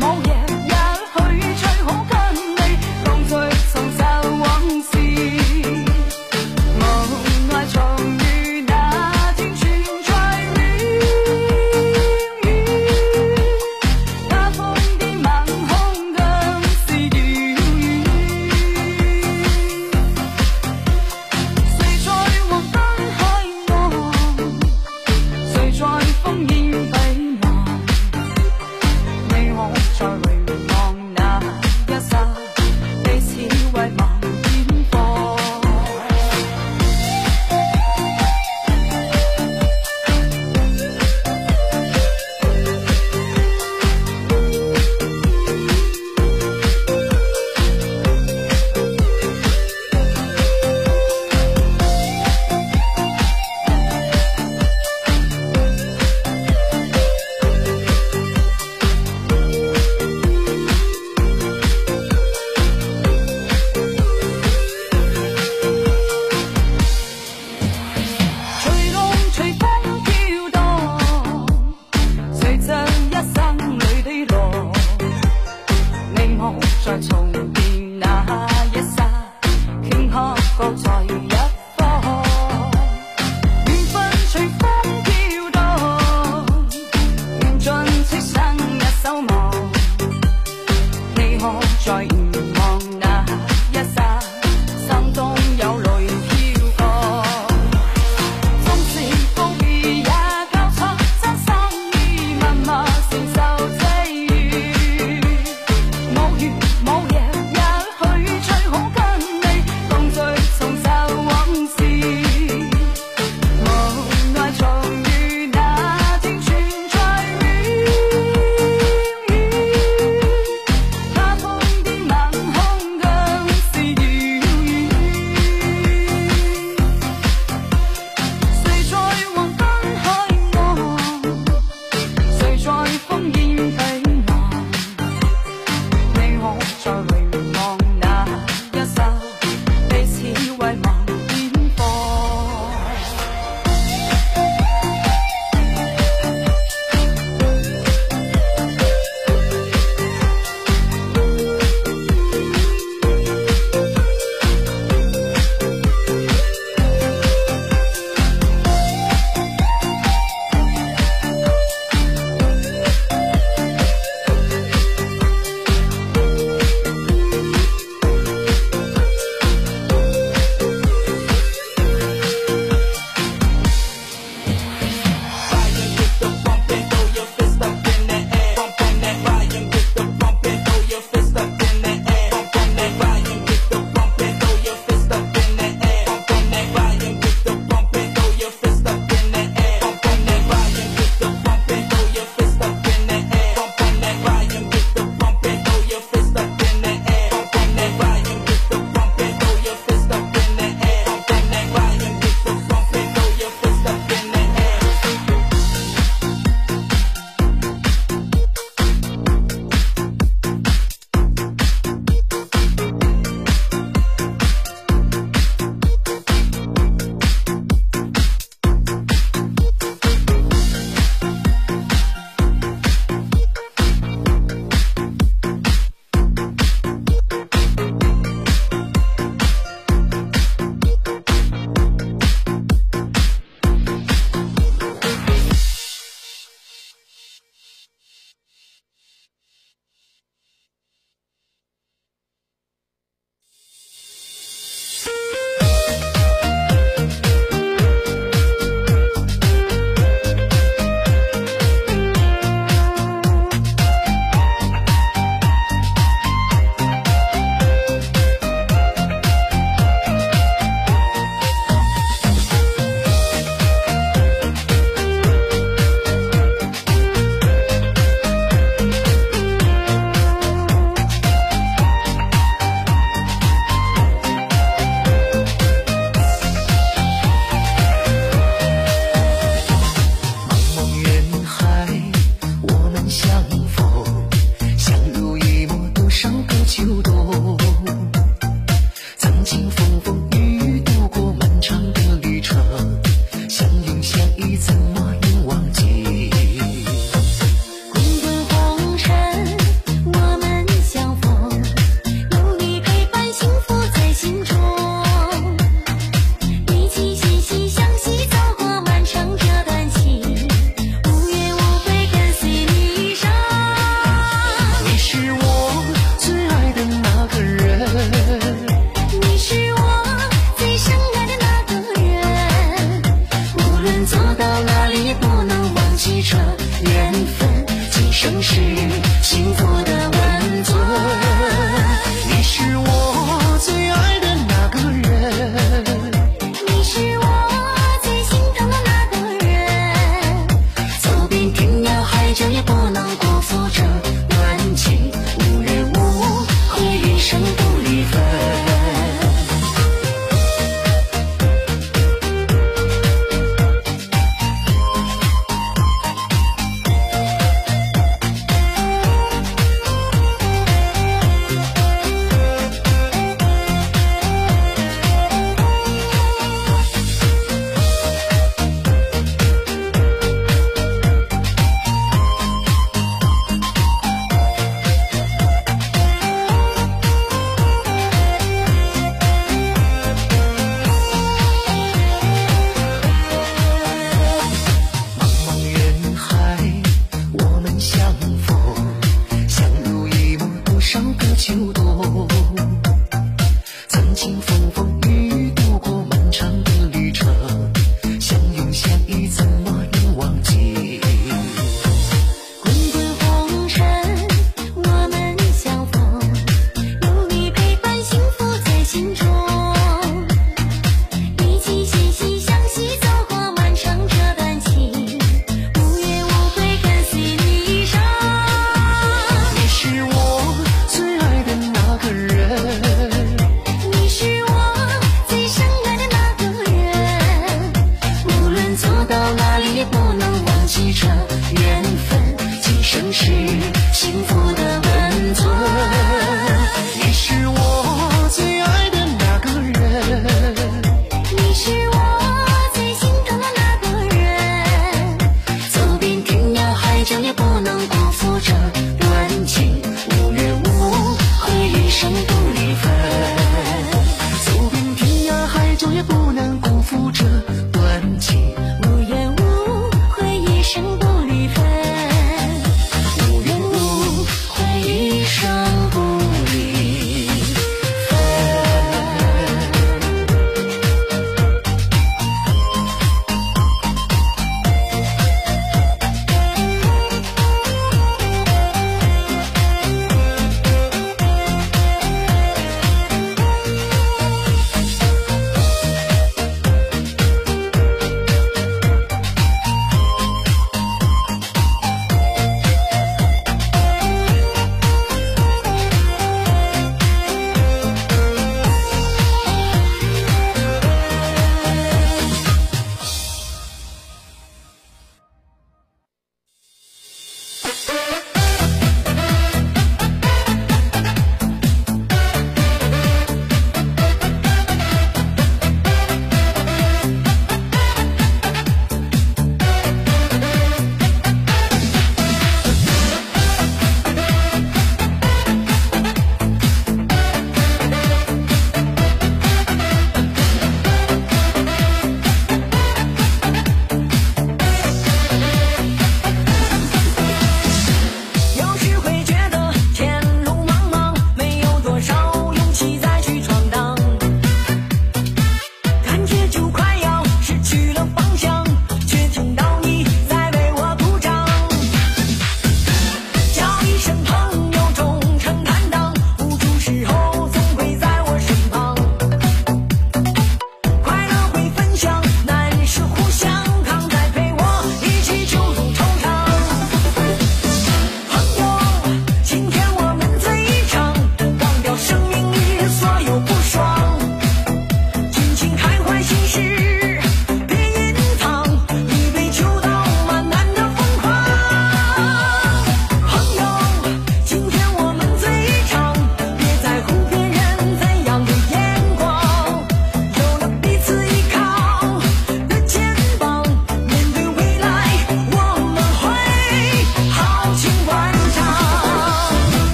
某。